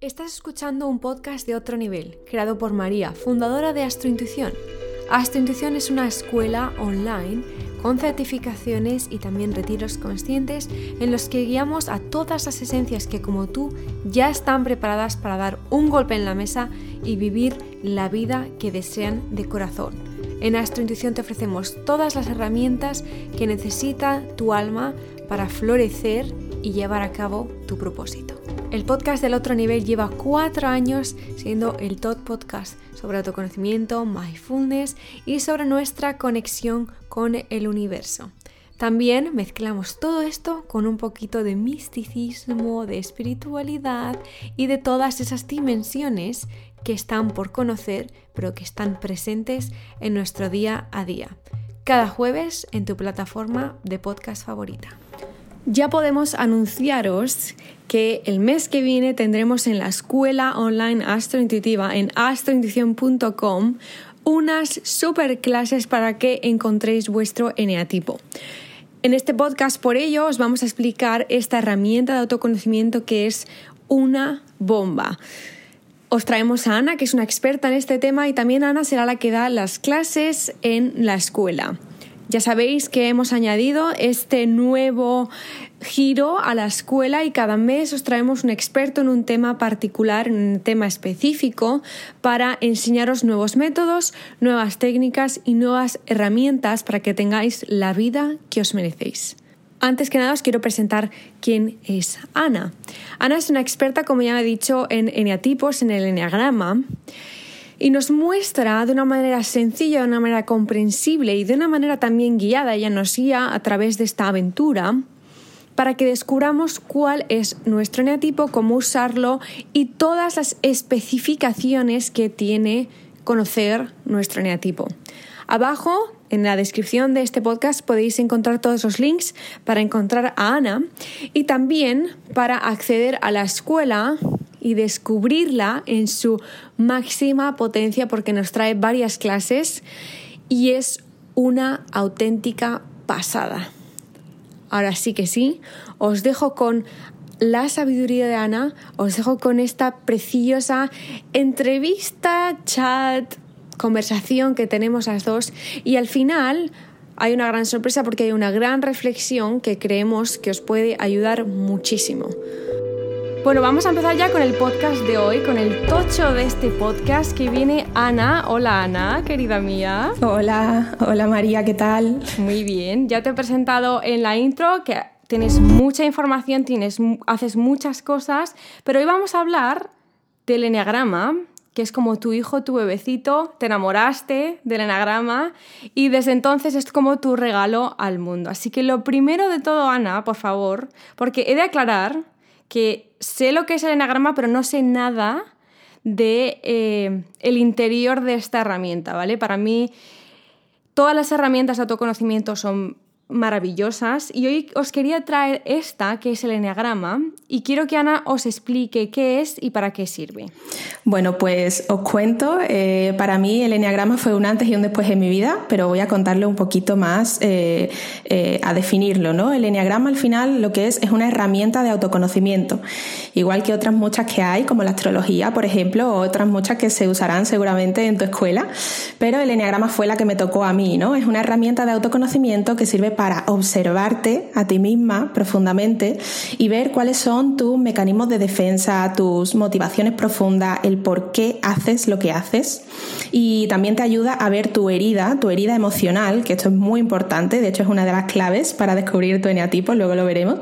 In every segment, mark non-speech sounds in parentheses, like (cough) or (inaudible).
Estás escuchando un podcast de otro nivel, creado por María, fundadora de Astrointuición. Astrointuición es una escuela online con certificaciones y también retiros conscientes en los que guiamos a todas las esencias que como tú ya están preparadas para dar un golpe en la mesa y vivir la vida que desean de corazón. En Astrointuición te ofrecemos todas las herramientas que necesita tu alma para florecer y llevar a cabo tu propósito. El podcast del otro nivel lleva cuatro años siendo el top podcast sobre autoconocimiento, mindfulness y sobre nuestra conexión con el universo. También mezclamos todo esto con un poquito de misticismo, de espiritualidad y de todas esas dimensiones que están por conocer, pero que están presentes en nuestro día a día. Cada jueves en tu plataforma de podcast favorita. Ya podemos anunciaros que el mes que viene tendremos en la escuela online astrointuitiva en astrointuición.com unas super clases para que encontréis vuestro eneatipo. En este podcast, por ello, os vamos a explicar esta herramienta de autoconocimiento que es una bomba. Os traemos a Ana, que es una experta en este tema, y también Ana será la que da las clases en la escuela. Ya sabéis que hemos añadido este nuevo giro a la escuela y cada mes os traemos un experto en un tema particular, en un tema específico, para enseñaros nuevos métodos, nuevas técnicas y nuevas herramientas para que tengáis la vida que os merecéis. Antes que nada os quiero presentar quién es Ana. Ana es una experta, como ya he dicho, en eneatipos, en el eneagrama y nos muestra de una manera sencilla, de una manera comprensible y de una manera también guiada, ella nos guía a través de esta aventura para que descubramos cuál es nuestro eneatipo, cómo usarlo y todas las especificaciones que tiene conocer nuestro eneatipo. Abajo, en la descripción de este podcast, podéis encontrar todos los links para encontrar a Ana y también para acceder a la escuela y descubrirla en su máxima potencia porque nos trae varias clases y es una auténtica pasada. Ahora sí que sí, os dejo con la sabiduría de Ana, os dejo con esta preciosa entrevista, chat, conversación que tenemos las dos y al final hay una gran sorpresa porque hay una gran reflexión que creemos que os puede ayudar muchísimo. Bueno, vamos a empezar ya con el podcast de hoy, con el tocho de este podcast que viene Ana. Hola Ana, querida mía. Hola, hola María, ¿qué tal? Muy bien, ya te he presentado en la intro que tienes mucha información, tienes, haces muchas cosas, pero hoy vamos a hablar del eneagrama, que es como tu hijo, tu bebecito, te enamoraste del enagrama y desde entonces es como tu regalo al mundo. Así que lo primero de todo, Ana, por favor, porque he de aclarar que sé lo que es el enagrama, pero no sé nada de eh, el interior de esta herramienta, ¿vale? Para mí todas las herramientas de autoconocimiento son maravillosas y hoy os quería traer esta que es el enneagrama y quiero que Ana os explique qué es y para qué sirve. Bueno, pues os cuento, eh, para mí el enneagrama fue un antes y un después en mi vida, pero voy a contarle un poquito más eh, eh, a definirlo, ¿no? El enneagrama al final lo que es es una herramienta de autoconocimiento, igual que otras muchas que hay, como la astrología, por ejemplo, o otras muchas que se usarán seguramente en tu escuela, pero el enneagrama fue la que me tocó a mí, ¿no? Es una herramienta de autoconocimiento que sirve para observarte a ti misma profundamente y ver cuáles son tus mecanismos de defensa, tus motivaciones profundas, el por qué haces lo que haces. Y también te ayuda a ver tu herida, tu herida emocional, que esto es muy importante, de hecho es una de las claves para descubrir tu eneatipo, luego lo veremos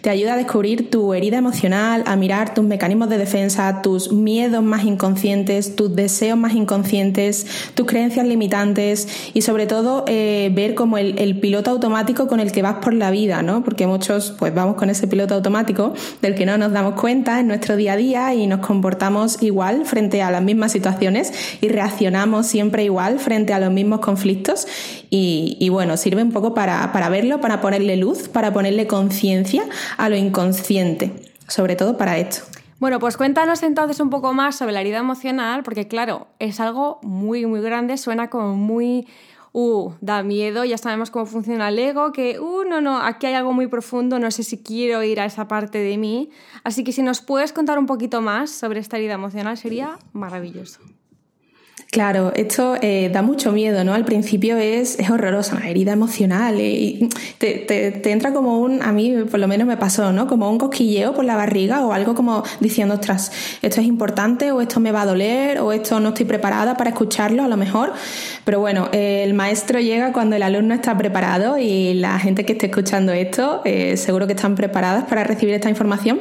te ayuda a descubrir tu herida emocional, a mirar tus mecanismos de defensa, tus miedos más inconscientes, tus deseos más inconscientes, tus creencias limitantes y sobre todo eh, ver como el, piloto automático con el que vas por la vida, ¿no? Porque muchos pues vamos con ese piloto automático del que no nos damos cuenta en nuestro día a día y nos comportamos igual frente a las mismas situaciones y reaccionamos siempre igual frente a los mismos conflictos y, bueno, sirve un poco para, para verlo, para ponerle luz, para ponerle conciencia a lo inconsciente, sobre todo para esto. Bueno, pues cuéntanos entonces un poco más sobre la herida emocional, porque claro, es algo muy, muy grande, suena como muy uh, da miedo, ya sabemos cómo funciona el ego, que, uh, no, no, aquí hay algo muy profundo, no sé si quiero ir a esa parte de mí. Así que si nos puedes contar un poquito más sobre esta herida emocional sería maravilloso. Claro, esto eh, da mucho miedo, ¿no? Al principio es, es horrorosa, una herida emocional. Eh, y te, te, entra como un, a mí por lo menos me pasó, ¿no? Como un cosquilleo por la barriga o algo como diciendo, ostras, esto es importante o esto me va a doler o esto no estoy preparada para escucharlo a lo mejor. Pero bueno, el maestro llega cuando el alumno está preparado y la gente que esté escuchando esto eh, seguro que están preparadas para recibir esta información.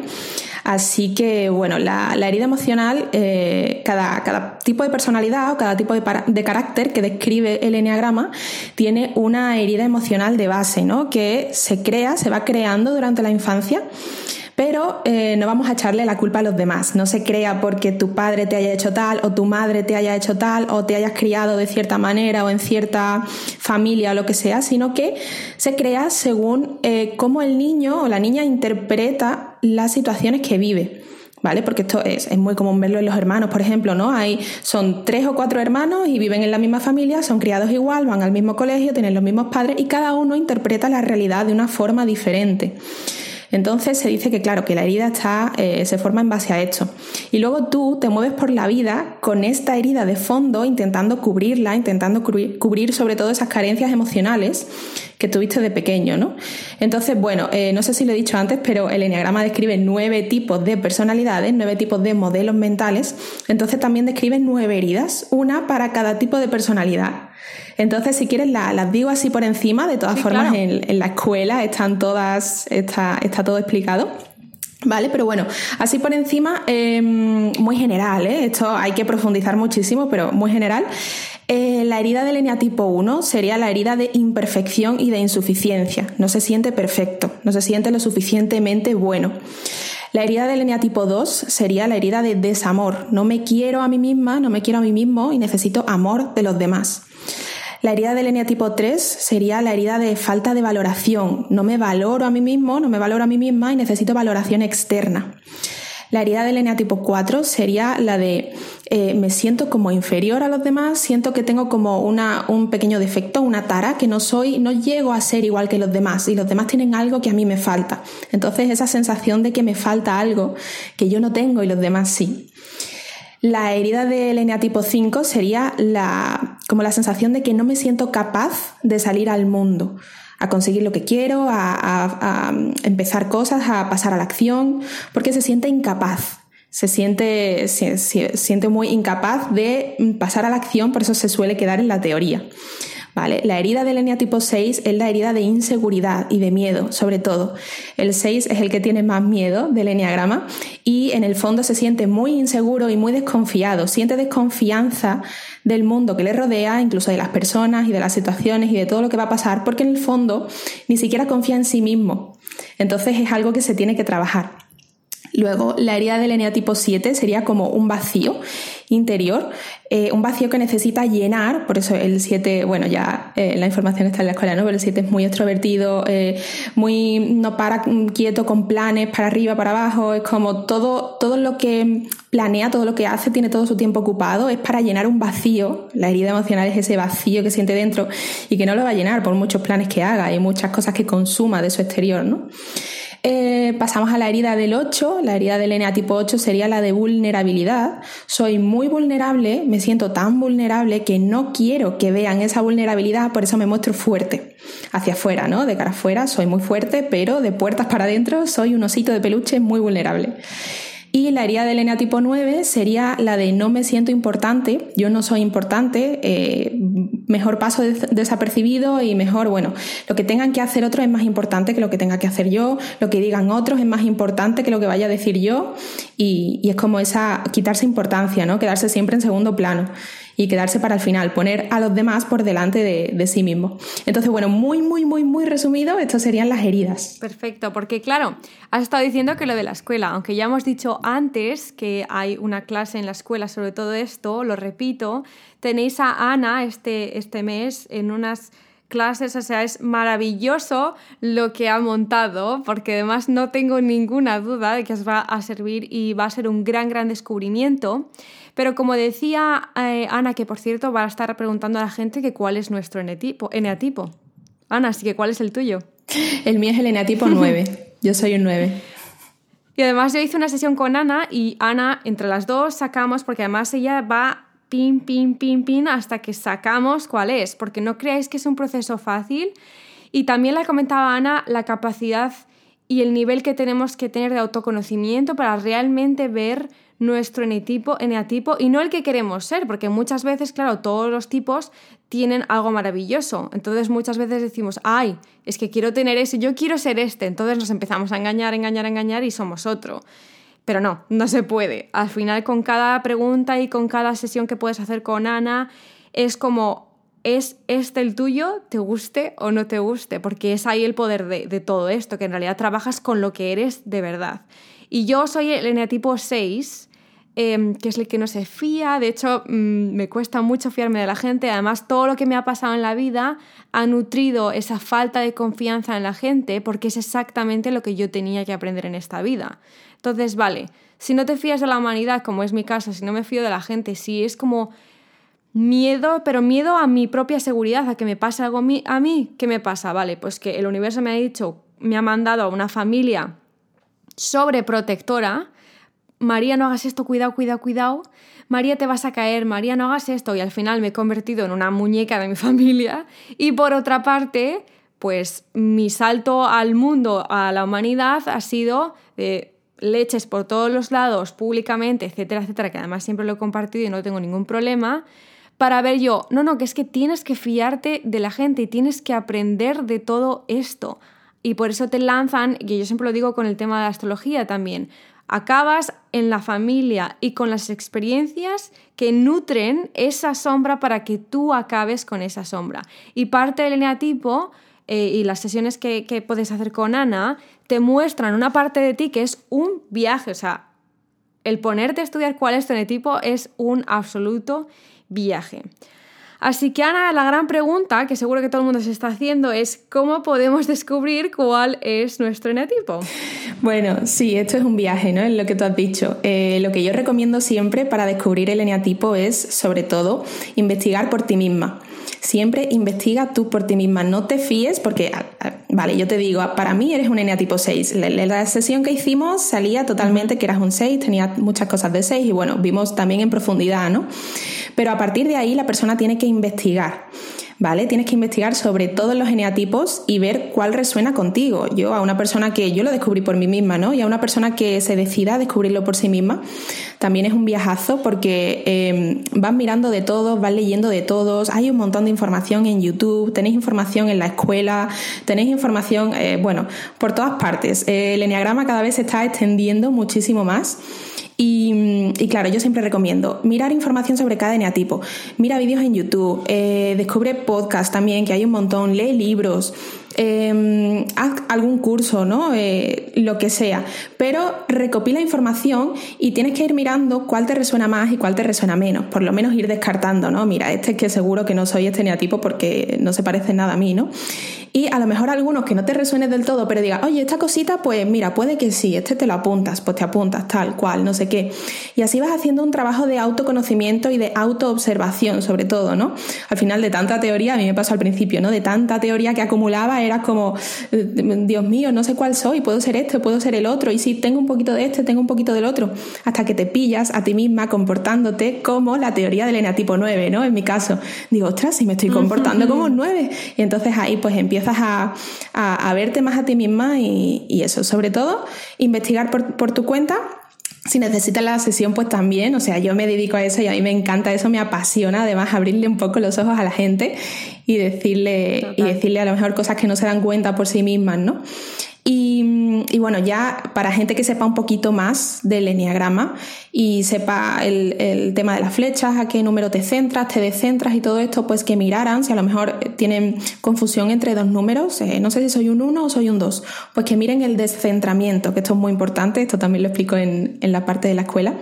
Así que, bueno, la, herida emocional, eh, cada, cada, tipo de personalidad cada tipo de, carácter que describe el enneagrama tiene una herida emocional de base, ¿no? Que se crea, se va creando durante la infancia pero eh, no vamos a echarle la culpa a los demás. No se crea porque tu padre te haya hecho tal o tu madre te haya hecho tal o te hayas criado de cierta manera o en cierta familia o lo que sea, sino que se crea según eh, cómo el niño o la niña interpreta las situaciones que vive. ¿Vale? Porque esto es, es, muy común verlo en los hermanos, por ejemplo, ¿no? Hay, son tres o cuatro hermanos y viven en la misma familia, son criados igual, van al mismo colegio, tienen los mismos padres y cada uno interpreta la realidad de una forma diferente. Entonces se dice que, claro, que la herida está, eh, se forma en base a esto. Y luego tú te mueves por la vida con esta herida de fondo, intentando cubrirla, intentando cubrir, sobre todo esas carencias emocionales que tuviste de pequeño, ¿no? Entonces, bueno, eh, no sé si lo he dicho antes, pero el enneagrama describe nueve tipos de personalidades, nueve tipos de modelos mentales. Entonces también describe nueve heridas, una para cada tipo de personalidad. Entonces, si quieres, las digo así por encima, de todas formas, en, la escuela están todas, está, está todo explicado. ¿Vale? Pero bueno, así por encima, em, muy general, ¿eh? esto hay que profundizar muchísimo, pero muy general. Eh, la herida del eneatipo 1 sería la herida de imperfección y de insuficiencia. No se siente perfecto, no se siente lo suficientemente bueno. La herida del eneatipo 2 sería la herida de desamor. No me quiero a mí misma, no me quiero a mí mismo y necesito amor de los demás. La herida del eneatipo 3 sería la herida de falta de valoración. No me valoro a mí mismo, no me valoro a mí misma y necesito valoración externa. La herida del eneatipo 4 sería la de eh, me siento como inferior a los demás, siento que tengo como una, un pequeño defecto, una tara, que no soy, no llego a ser igual que los demás y los demás tienen algo que a mí me falta. Entonces esa sensación de que me falta algo que yo no tengo y los demás sí. La herida del eneatipo 5 sería la, como la sensación de que no me siento capaz de salir al mundo, a conseguir lo que quiero, a, empezar cosas, a pasar a la acción, porque se siente incapaz. Se siente, se siente muy incapaz de pasar a la acción, por eso se suele quedar en la teoría. La herida del eneatipo 6 es la herida de inseguridad y de miedo, sobre todo. El 6 es el que tiene más miedo del eneagrama y en el fondo se siente muy inseguro y muy desconfiado, siente desconfianza del mundo que le rodea, incluso de las personas y de las situaciones y de todo lo que va a pasar, porque en el fondo ni siquiera confía en sí mismo. Entonces es algo que se tiene que trabajar. Luego, la herida del eneatipo 7 sería como un vacío interior, eh, un vacío que necesita llenar, por eso el 7, bueno, ya eh, la información está en la escuela, ¿no? El 7 es muy extrovertido, eh, muy no para quieto con planes para arriba, para abajo, es como todo, todo lo que planea, todo lo que hace, tiene todo su tiempo ocupado, es para llenar un vacío. La herida emocional es ese vacío que siente dentro y que no lo va a llenar por muchos planes que haga y muchas cosas que consuma de su exterior, ¿no? Eh, pasamos a la herida del 8. La herida del NA tipo 8 sería la de vulnerabilidad. Soy muy vulnerable, me siento tan vulnerable que no quiero que vean esa vulnerabilidad, por eso me muestro fuerte. Hacia afuera, ¿no? De cara afuera soy muy fuerte, pero de puertas para adentro soy un osito de peluche muy vulnerable. Y la herida del tipo 9 sería la de no me siento importante, yo no soy importante, eh, mejor paso desapercibido y mejor, bueno, lo que tengan que hacer otros es más importante que lo que tenga que hacer yo, lo que digan otros es más importante que lo que vaya a decir yo y, y es como esa quitarse importancia, ¿no? Quedarse siempre en segundo plano y quedarse para el final, poner a los demás por delante de, sí mismo. Entonces, bueno, muy, muy, muy, muy resumido, estas serían las heridas. Perfecto, porque claro, has estado diciendo que lo de la escuela, aunque ya hemos dicho antes que hay una clase en la escuela sobre todo esto, lo repito, tenéis a Ana este, este mes en unas clases, o sea, es maravilloso lo que ha montado, porque además no tengo ninguna duda de que os va a servir y va a ser un gran, gran descubrimiento. Pero como decía eh, Ana, que por cierto va a estar preguntando a la gente que cuál es nuestro eneatipo. eneatipo. Ana, así que ¿cuál es el tuyo? (laughs) El mío es el eneatipo 9. Yo soy un 9. Y además yo hice una sesión con Ana y Ana, entre las dos sacamos, porque además ella va pin, pin, pin, pin, hasta que sacamos cuál es, porque no creáis que es un proceso fácil. Y también la comentaba Ana la capacidad y el nivel que tenemos que tener de autoconocimiento para realmente ver nuestro eneatipo, eneatipo y no el que queremos ser, porque muchas veces, claro, todos los tipos tienen algo maravilloso. Entonces muchas veces decimos, ay, es que quiero tener ese, yo quiero ser este. Entonces nos empezamos a engañar, engañar, engañar y somos otro. Pero no, no se puede. Al final con cada pregunta y con cada sesión que puedes hacer con Ana, es como, ¿es este el tuyo? ¿Te guste o no te guste? Porque es ahí el poder de, de todo esto, que en realidad trabajas con lo que eres de verdad. Y yo soy el eneatipo 6, Em, que es el que no se fía. De hecho, mm, me cuesta mucho fiarme de la gente. Además, todo lo que me ha pasado en la vida ha nutrido esa falta de confianza en la gente porque es exactamente lo que yo tenía que aprender en esta vida. Entonces, vale, si no te fías de la humanidad, como es mi caso, si no me fío de la gente, si es como miedo, pero miedo a mi propia seguridad, a que me pase algo a mí, ¿qué me pasa? Vale, pues que el universo me ha dicho, me ha mandado a una familia sobreprotectora María, no hagas esto, cuidado, cuidado, cuidado. María, te vas a caer, María, no hagas esto. Y al final me he convertido en una muñeca de mi (laughs) familia. Y por otra parte, pues mi salto al mundo, a la humanidad, ha sido de leches por todos los lados, públicamente, etcétera, etcétera, que además siempre lo he compartido y no tengo ningún problema, para ver yo, no, no, que es que tienes que fiarte de la gente y tienes que aprender de todo esto. Y por eso te lanzan, y yo siempre lo digo con el tema de la astrología también, acabas en la familia y con las experiencias que nutren esa sombra para que tú acabes con esa sombra. Y parte del eneatipo eh, y las sesiones que, que puedes hacer con Ana te muestran una parte de ti que es un viaje, o sea, el ponerte a estudiar cuál es tu eneatipo es un absoluto viaje. Así que Ana, la gran pregunta que seguro que todo el mundo se está haciendo es ¿cómo podemos descubrir cuál es nuestro eneatipo? Bueno, sí, esto es un viaje, ¿no? Es lo que tú has dicho. Eh, lo que yo recomiendo siempre para descubrir el eneatipo es, sobre todo, investigar por ti misma. Siempre investiga tú por ti misma, no te fíes porque, vale, yo te digo, para mí eres un eneatipo 6. La, la sesión que hicimos salía totalmente que eras un 6, tenía muchas cosas de 6 y bueno, vimos también en profundidad, ¿no? Pero a partir de ahí la persona tiene que investigar. ¿Vale? Tienes que investigar sobre todos los eneatipos y ver cuál resuena contigo. Yo a una persona que yo lo descubrí por mí misma, ¿no? Y a una persona que se decida a descubrirlo por sí misma, también es un viajazo porque eh, vas mirando de todos, vas leyendo de todos, hay un montón de información en YouTube, tenéis información en la escuela, tenéis información, eh, bueno, por todas partes. el eneagrama cada vez se está extendiendo muchísimo más. Y, claro, yo siempre recomiendo mirar información sobre cada eneatipo. Mira vídeos en YouTube, eh, descubre podcast también, que hay un montón, lee libros, eh, haz algún curso, ¿no? Eh, lo que sea. Pero recopila información y tienes que ir mirando cuál te resuena más y cuál te resuena menos. Por lo menos ir descartando, ¿no? Mira, este es que seguro que no soy este eneatipo porque no se parece nada a mí, ¿no? Y a lo mejor algunos que no te resuene del todo, pero digas, oye, esta cosita, pues mira, puede que sí, este te lo apuntas, pues te apuntas, tal cual, no sé qué. Y así vas haciendo un trabajo de autoconocimiento y de autoobservación, sobre todo, ¿no? Al final de tanta teoría, a mí me pasó al principio, ¿no? De tanta teoría que acumulaba, eras como, Dios mío, no sé cuál soy, puedo ser este, puedo ser el otro, y si tengo un poquito de este, tengo un poquito del otro, hasta que te pillas a ti misma comportándote como la teoría del eneatipo 9, ¿no? En mi caso, digo, ostras, si me estoy comportando como un 9. Y entonces ahí pues empieza empiezas a, verte más a ti misma y, eso, sobre todo, investigar por, tu cuenta si necesitas la sesión, pues también, o sea, yo me dedico a eso y a mí me encanta eso, me apasiona además abrirle un poco los ojos a la gente y decirle, y decirle a lo mejor cosas que no se dan cuenta por sí mismas, ¿no? Y, bueno, ya para gente que sepa un poquito más del enneagrama y sepa el, tema de las flechas, a qué número te centras, te descentras y todo esto, pues que miraran si a lo mejor tienen confusión entre dos números, eh, no sé si soy un 1 o soy un 2, pues que miren el descentramiento, que esto es muy importante, esto también lo explico en, la parte de la escuela.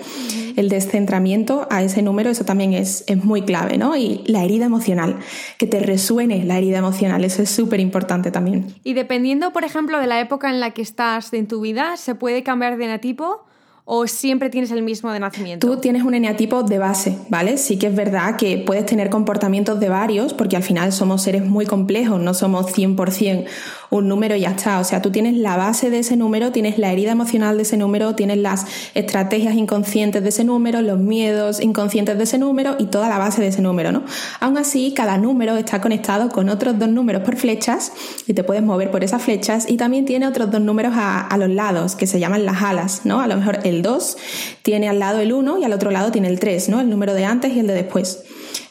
El descentramiento a ese número, eso también es, es muy clave, ¿no? Y la herida emocional, que te resuene la herida emocional, eso es súper importante también. Y dependiendo, por ejemplo, de la época en la que estás en tu vida, ¿se puede cambiar de eneatipo? o siempre tienes el mismo de nacimiento? Tú tienes un eneatipo de base, ¿vale? Sí que es verdad que puedes tener comportamientos de varios, porque al final somos seres muy complejos, no somos 100% un número y ya está. O sea, tú tienes la base de ese número, tienes la herida emocional de ese número, tienes las estrategias inconscientes de ese número, los miedos inconscientes de ese número y toda la base de ese número, ¿no? Aún así, cada número está conectado con otros dos números por flechas y te puedes mover por esas flechas y también tiene otros dos números a, a los lados que se llaman las alas, ¿no? A lo mejor el 2 tiene al lado el 1 y al otro lado tiene el 3, ¿no? El número de antes y el de después.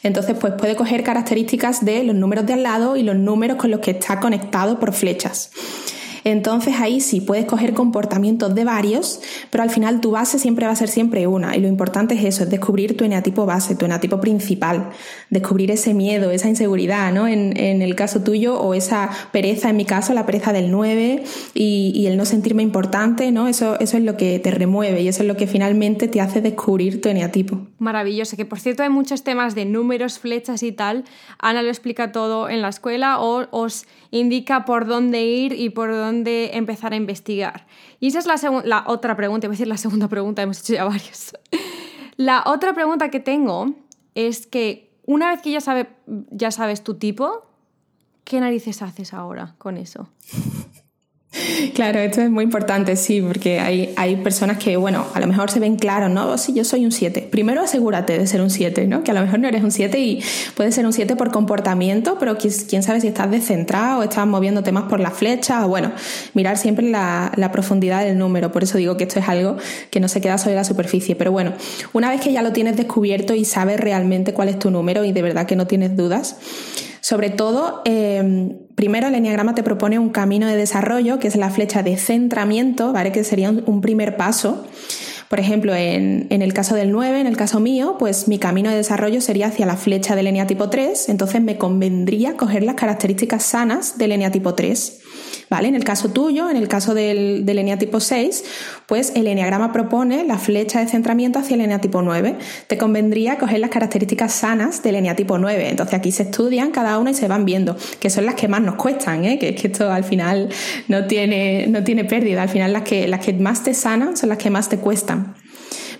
Entonces, pues puede coger características de los números de al lado y los números con los que está conectado por flechas. Entonces ahí sí puedes coger comportamientos de varios, pero al final tu base siempre va a ser siempre una. Y lo importante es eso, es descubrir tu eneatipo base, tu eneatipo principal, descubrir ese miedo, esa inseguridad, ¿no? En, el caso tuyo, o esa pereza, en mi caso, la pereza del 9 y, el no sentirme importante, ¿no? Eso, eso es lo que te remueve y eso es lo que finalmente te hace descubrir tu eneatipo. Maravilloso, que por cierto hay muchos temas de números, flechas y tal. Ana lo explica todo en la escuela o os indica por dónde ir y por dónde empezar a investigar. Y esa es la, la otra pregunta, iba a decir la segunda pregunta, hemos hecho ya varias. (laughs) La otra pregunta que tengo es que una vez que ya, sabe, ya sabes tu tipo, ¿qué narices haces ahora con eso? Claro, esto es muy importante, sí, porque hay, hay personas que, bueno, a lo mejor se ven claros, ¿no? Oh, sí, yo soy un 7. Primero asegúrate de ser un 7, ¿no? Que a lo mejor no eres un 7 y puedes ser un 7 por comportamiento, pero quién sabe si estás descentrado o estás moviéndote más por la flecha, o bueno, mirar siempre la, la profundidad del número. Por eso digo que esto es algo que no se queda sobre la superficie. Pero bueno, una vez que ya lo tienes descubierto y sabes realmente cuál es tu número y de verdad que no tienes dudas, sobre todo, eh, primero el enneagrama te propone un camino de desarrollo, que es la flecha de centramiento, ¿vale? que sería un, primer paso. Por ejemplo, en, en, el caso del 9, en el caso mío, pues mi camino de desarrollo sería hacia la flecha del eneatipo 3, entonces me convendría coger las características sanas del eneatipo 3. ¿Vale? En el caso tuyo, en el caso del, del eneatipo 6, pues el eneagrama propone la flecha de centramiento hacia el eneatipo 9. Te convendría coger las características sanas del eneatipo 9. Entonces aquí se estudian cada una y se van viendo, que son las que más nos cuestan, ¿eh? que que esto al final no tiene, no tiene pérdida, al final las que, las que más te sanan son las que más te cuestan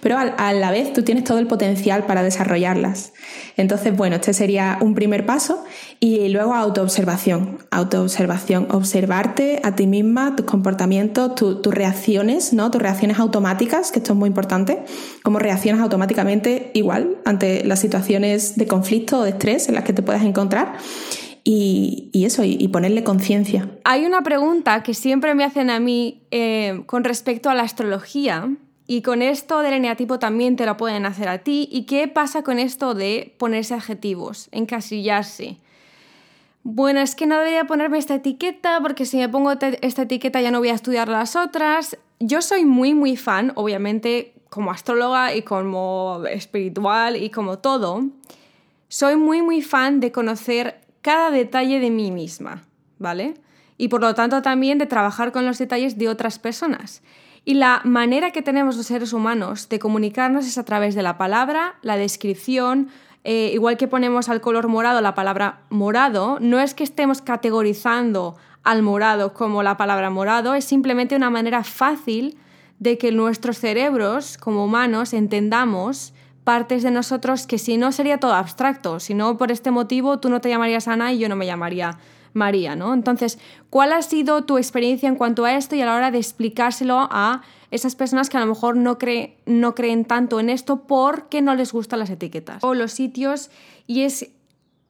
pero a, la vez tú tienes todo el potencial para desarrollarlas. Entonces, bueno, este sería un primer paso y luego autoobservación, autoobservación, observarte a ti misma, tus comportamientos, tus reacciones, ¿no? Tus reacciones automáticas, que esto es muy importante, cómo reaccionas automáticamente igual ante las situaciones de conflicto o de estrés en las que te puedas encontrar. Y, eso, y, ponerle conciencia. Hay una pregunta que siempre me hacen a mí eh, con respecto a la astrología, y con esto del eneatipo también te lo pueden hacer a ti. ¿Y qué pasa con esto de ponerse adjetivos, encasillarse? Bueno, es que no debería ponerme esta etiqueta porque si me pongo esta etiqueta ya no voy a estudiar las otras. Yo soy muy, muy fan, obviamente, como astróloga y como espiritual y como todo. Soy muy, muy fan de conocer cada detalle de mí misma, ¿vale? Y por lo tanto también de trabajar con los detalles de otras personas. Y la manera que tenemos los seres humanos de comunicarnos es a través de la palabra, la descripción, eh, igual que ponemos al color morado la palabra morado, no es que estemos categorizando al morado como la palabra morado, es simplemente una manera fácil de que nuestros cerebros como humanos entendamos partes de nosotros que si no sería todo abstracto, si no por este motivo tú no te llamarías Ana y yo no me llamaría María, ¿no? Entonces, ¿cuál ha sido tu experiencia en cuanto a esto y a la hora de explicárselo a esas personas que a lo mejor no, creen tanto en esto porque no les gustan las etiquetas o los sitios? Y es,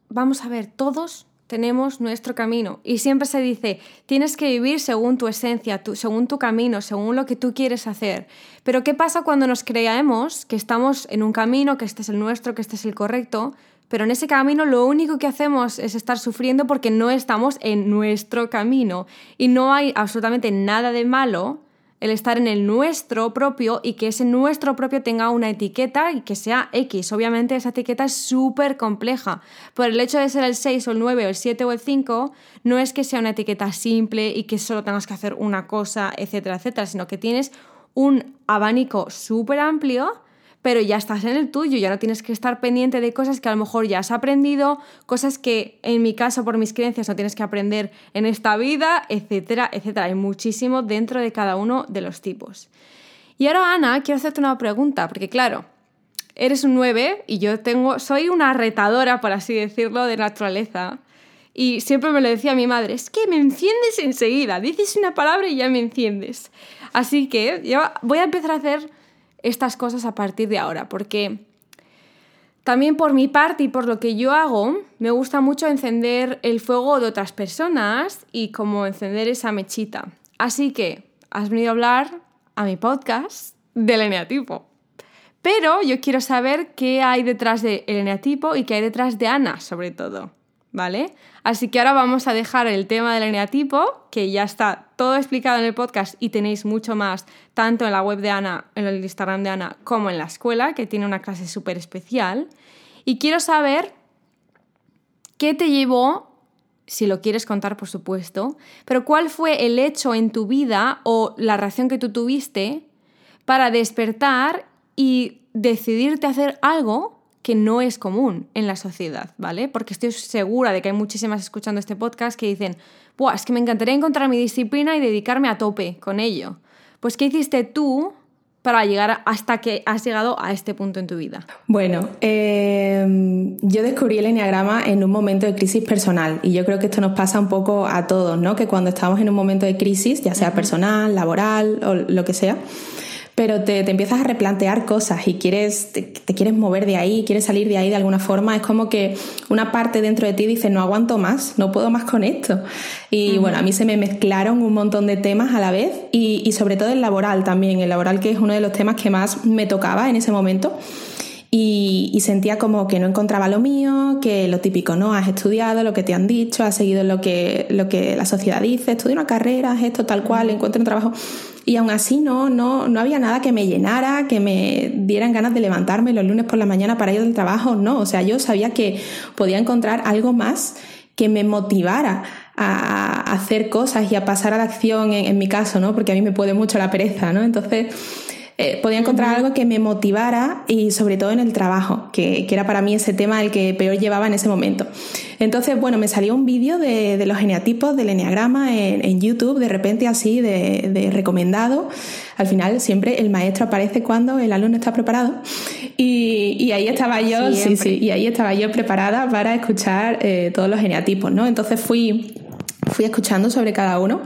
vamos a ver, todos tenemos nuestro camino y siempre se dice, tienes que vivir según tu esencia, según tu camino, según lo que tú quieres hacer. Pero ¿qué pasa cuando nos creemos que estamos en un camino, que este es el nuestro, que este es el correcto? Pero en ese camino lo único que hacemos es estar sufriendo porque no estamos en nuestro camino. Y no hay absolutamente nada de malo el estar en el nuestro propio y que ese nuestro propio tenga una etiqueta y que sea X. Obviamente esa etiqueta es súper compleja. Por el hecho de ser el 6 o el 9 o el 7 o el 5, no es que sea una etiqueta simple y que solo tengas que hacer una cosa, etcétera, etcétera, sino que tienes un abanico súper amplio pero ya estás en el tuyo, ya no tienes que estar pendiente de cosas que a lo mejor ya has aprendido, cosas que en mi caso por mis creencias no tienes que aprender en esta vida, etcétera, etcétera. Hay muchísimo dentro de cada uno de los tipos. Y ahora, Ana, quiero hacerte una pregunta, porque claro, eres un 9 y yo tengo, soy una retadora, por así decirlo, de naturaleza. Y siempre me lo decía mi madre, es que me enciendes enseguida, dices una palabra y ya me enciendes. Así que voy a empezar a hacer estas cosas a partir de ahora, porque también por mi parte y por lo que yo hago, me gusta mucho encender el fuego de otras personas y como encender esa mechita. Así que has venido a hablar a mi podcast del eneatipo. Pero yo quiero saber qué hay detrás del eneatipo y qué hay detrás de Ana, sobre todo. ¿vale? Así que ahora vamos a dejar el tema del eneatipo, que ya está todo explicado en el podcast y tenéis mucho más, tanto en la web de Ana, en el Instagram de Ana, como en la escuela, que tiene una clase súper especial. Y quiero saber qué te llevó, si lo quieres contar, por supuesto, pero cuál fue el hecho en tu vida o la reacción que tú tuviste para despertar y decidirte hacer algo que no es común en la sociedad, ¿vale? Porque estoy segura de que hay muchísimas escuchando este podcast que dicen, Buah, es que me encantaría encontrar mi disciplina y dedicarme a tope con ello. Pues, ¿qué hiciste tú para llegar hasta que has llegado a este punto en tu vida? Bueno, em, yo descubrí el enneagrama en un momento de crisis personal y yo creo que esto nos pasa un poco a todos, ¿no? Que cuando estamos en un momento de crisis, ya sea personal, laboral o lo que sea, pero te, empiezas a replantear cosas y quieres, te, quieres mover de ahí, quieres salir de ahí de alguna forma. Es como que una parte dentro de ti dice, no aguanto más, no puedo más con esto. Y bueno, a mí se me mezclaron un montón de temas a la vez y, y sobre todo el laboral también, el laboral que es uno de los temas que más me tocaba en ese momento. Y, sentía como que no encontraba lo mío, que lo típico, ¿no? Has estudiado lo que te han dicho, has seguido lo que, lo que la sociedad dice, estudia una carrera, esto tal cual, encuentra un trabajo y aún así no, no, no había nada que me llenara, que me dieran ganas de levantarme los lunes por la mañana para ir al trabajo, no, o sea, yo sabía que podía encontrar algo más que me motivara a hacer cosas y a pasar a la acción en, en mi caso, ¿no? Porque a mí me puede mucho la pereza, ¿no? Entonces, eh, podía encontrar algo que me motivara y sobre todo en el trabajo, que, era para mí ese tema el que peor llevaba en ese momento. Entonces, bueno, me salió un vídeo de, los geneatipos del eneagrama en, YouTube, de repente así, de, recomendado. Al final, siempre el maestro aparece cuando el alumno está preparado. Y, ahí estaba yo, sí, sí, y ahí estaba yo preparada para escuchar eh, todos los geneatipos, ¿no? Entonces fui, fui escuchando sobre cada uno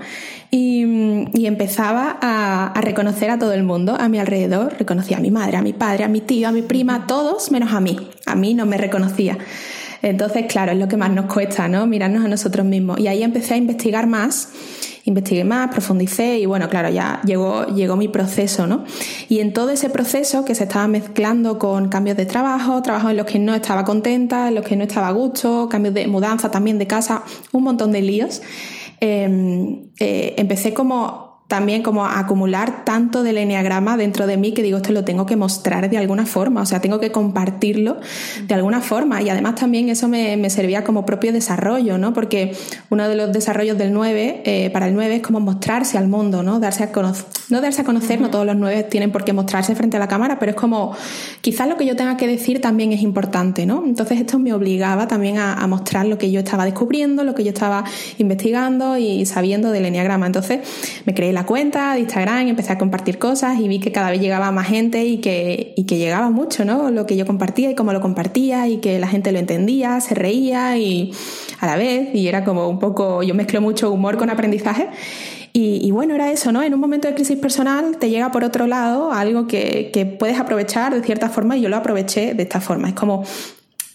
y, empezaba a, reconocer a todo el mundo a mi alrededor. Reconocía a mi madre, a mi padre, a mi tío, a mi prima, a todos menos a mí. A mí no me reconocía. Entonces, claro, es lo que más nos cuesta, ¿no? Mirarnos a nosotros mismos. Y ahí empecé a investigar más, investigué más, profundicé y bueno, claro, ya llegó, llegó mi proceso, ¿no? Y en todo ese proceso que se estaba mezclando con cambios de trabajo, trabajos en los que no estaba contenta, en los que no estaba a gusto, cambios de mudanza también de casa, un montón de líos. Em, eh, empecé como también como acumular tanto del enneagrama dentro de mí que digo, esto lo tengo que mostrar de alguna forma, o sea, tengo que compartirlo de alguna forma. Y además también eso me, servía como propio desarrollo, ¿no? Porque uno de los desarrollos del 9, eh, para el 9, es como mostrarse al mundo, ¿no? Darse a conocer, no darse a conocer, no todos los 9 tienen por qué mostrarse frente a la cámara, pero es como, quizás lo que yo tenga que decir también es importante, ¿no? Entonces esto me obligaba también a, a mostrar lo que yo estaba descubriendo, lo que yo estaba investigando y sabiendo del enneagrama. Entonces me creé la cuenta de Instagram, empecé a compartir cosas y vi que cada vez llegaba más gente y que, y que llegaba mucho, ¿no? Lo que yo compartía y cómo lo compartía y que la gente lo entendía, se reía y a la vez, y era como un poco, yo mezclo mucho humor con aprendizaje. Y, y, bueno, era eso, ¿no? En un momento de crisis personal te llega por otro lado algo que, que, puedes aprovechar de cierta forma y yo lo aproveché de esta forma. Es como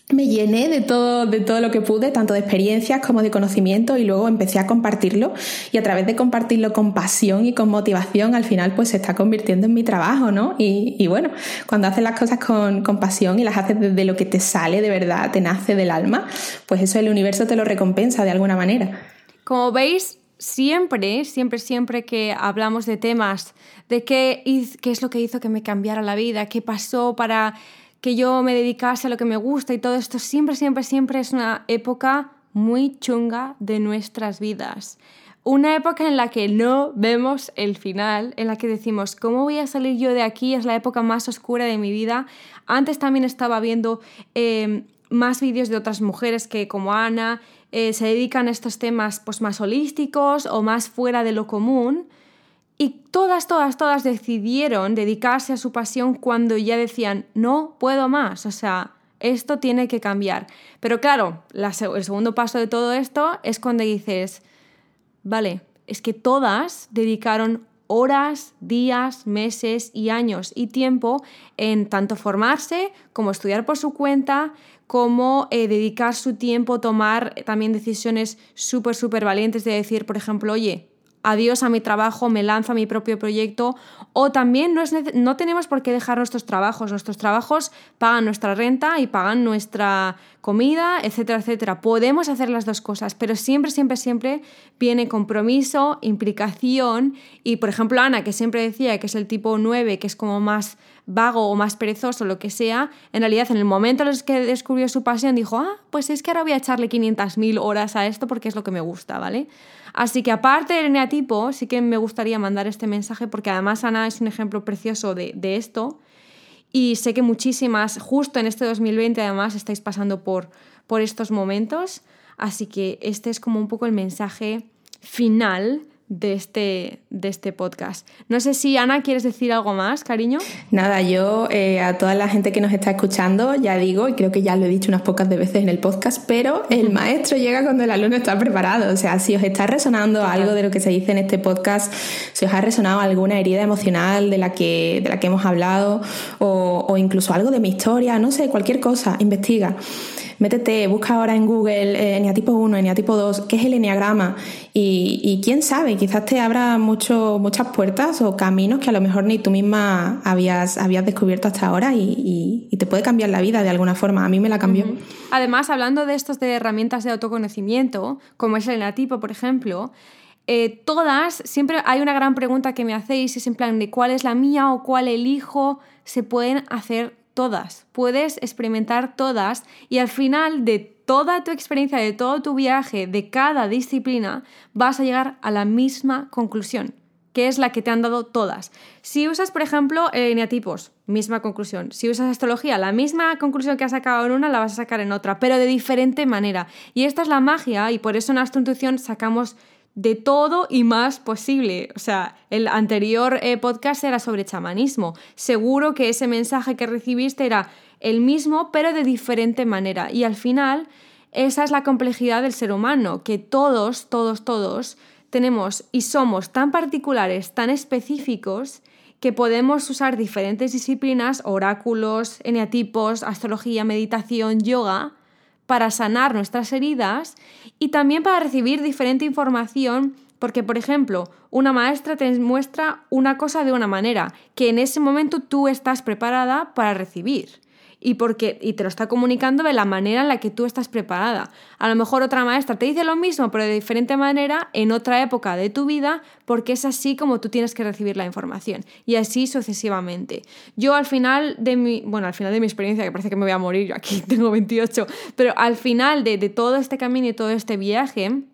me llené de todo, de todo lo que pude, tanto de experiencias como de conocimiento, y luego empecé a compartirlo. Y a través de compartirlo con pasión y con motivación, al final pues se está convirtiendo en mi trabajo, ¿no? Y, bueno, cuando haces las cosas con, con, pasión y las haces desde lo que te sale de verdad, te nace del alma, pues eso el universo te lo recompensa de alguna manera. Como veis, siempre, siempre, siempre que hablamos de temas, de qué, qué es lo que hizo que me cambiara la vida, qué pasó para que yo me dedicase a lo que me gusta y todo esto, siempre, siempre, siempre es una época muy chunga de nuestras vidas. una época en la que no vemos el final, en la que decimos, ¿cómo voy a salir yo de aquí? Es la época más oscura de mi vida. Antes también estaba viendo em, más vídeos de otras mujeres que como Ana eh, se dedican a estos temas pues, más holísticos o más fuera de lo común. Y todas, todas, todas decidieron dedicarse a su pasión cuando ya decían, no puedo más, o sea, esto tiene que cambiar. Pero claro, el segundo paso de todo esto es cuando dices, Vale, es que todas dedicaron horas, días, meses y años y tiempo en tanto formarse como estudiar por su cuenta, como eh, dedicar su tiempo, tomar también decisiones súper, súper valientes de decir, por ejemplo, oye, adiós a mi trabajo, me lanzo a mi propio proyecto. O también no, es, no tenemos por qué dejar nuestros trabajos. Nuestros trabajos pagan nuestra renta y pagan nuestra comida, etcétera, etcétera. Podemos hacer las dos cosas, pero siempre, siempre, siempre viene compromiso, implicación y, por ejemplo, Ana, que siempre decía que es el tipo 9, que es como más vago o más perezoso, lo que sea, en realidad en el momento en el que descubrió su pasión dijo, ah, pues es que ahora voy a echarle 500.000 horas a esto porque es lo que me gusta, ¿vale? Así que aparte del eneatipo, sí que me gustaría mandar este mensaje porque además Ana es un ejemplo precioso de, de esto. Y sé que muchísimas, justo en este 2020 además, estáis pasando por, por estos momentos, así que este es como un poco el mensaje final de este, de este podcast. No sé si Ana, ¿quieres decir algo más, cariño? Nada, yo eh, a toda la gente que nos está escuchando, ya digo, y creo que ya lo he dicho unas pocas de veces en el podcast, pero el maestro llega cuando el alumno está preparado. O sea, si os está resonando algo de lo que se dice en este podcast, si os ha resonado alguna herida emocional de la que, de la que hemos hablado, o, o incluso algo de mi historia, no sé, cualquier cosa, investiga métete, busca ahora en Google eh, eneatipo 1, eneatipo 2, qué es el eneagrama y, quién sabe, quizás te abra mucho, muchas puertas o caminos que a lo mejor ni tú misma habías, habías descubierto hasta ahora y, te puede cambiar la vida de alguna forma. A mí me la cambió. Además, hablando de estos de herramientas de autoconocimiento, como es el eneatipo, por ejemplo, eh, todas, siempre hay una gran pregunta que me hacéis, es en plan de cuál es la mía o cuál elijo, se pueden hacer todas, puedes experimentar todas y al final de toda tu experiencia, de todo tu viaje, de cada disciplina, vas a llegar a la misma conclusión, que es la que te han dado todas. Si usas, por ejemplo, eneatipos, misma conclusión. Si usas astrología, la misma conclusión que has sacado en una la vas a sacar en otra, pero de diferente manera. Y esta es la magia y por eso en Astrointuición sacamos de todo y más posible. O sea, el anterior eh, podcast era sobre chamanismo. Seguro que ese mensaje que recibiste era el mismo, pero de diferente manera. Y al final, esa es la complejidad del ser humano, que todos, todos, todos tenemos y somos tan particulares, tan específicos, que podemos usar diferentes disciplinas, oráculos, eneatipos, astrología, meditación, yoga, para sanar nuestras heridas y también para recibir diferente información porque, por ejemplo, una maestra te muestra una cosa de una manera que en ese momento tú estás preparada para recibir y, porque, y te lo está comunicando de la manera en la que tú estás preparada. A lo mejor otra maestra te dice lo mismo, pero de diferente manera en otra época de tu vida, porque es así como tú tienes que recibir la información. Y así sucesivamente. Yo al final de mi, bueno, al final de mi experiencia, que parece que me voy a morir, yo aquí (laughs) tengo 28, pero al final de, de todo este camino y todo este viaje,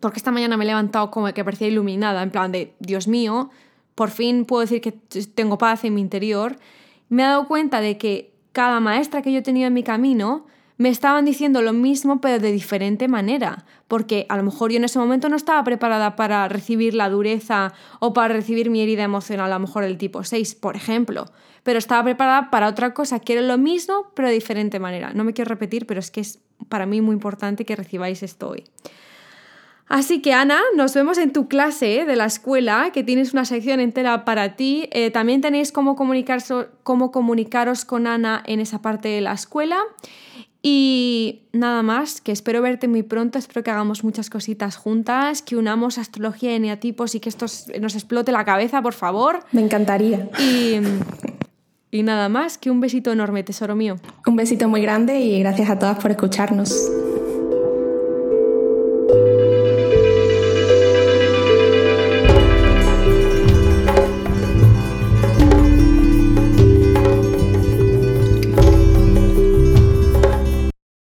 porque esta mañana me he levantado como que parecía iluminada, en plan de, Dios mío, por fin puedo decir que tengo paz en mi interior, me he dado cuenta de que cada maestra que yo he tenido en mi camino me estaban diciendo lo mismo pero de diferente manera, porque a lo mejor yo en ese momento no estaba preparada para recibir la dureza o para recibir mi herida emocional, a lo mejor el tipo 6, por ejemplo, pero estaba preparada para otra cosa, quiero lo mismo pero de diferente manera. No me quiero repetir, pero es que es para mí muy importante que recibáis esto hoy. Así que Ana, nos vemos en tu clase de la escuela, que tienes una sección entera para ti. Eh, también tenéis cómo, cómo comunicaros con Ana en esa parte de la escuela. Y nada más, que espero verte muy pronto, espero que hagamos muchas cositas juntas, que unamos astrología y eneatipos y que esto nos explote la cabeza, por favor. Me encantaría. Y, y nada más, que un besito enorme, tesoro mío. Un besito muy grande y gracias a todas por escucharnos.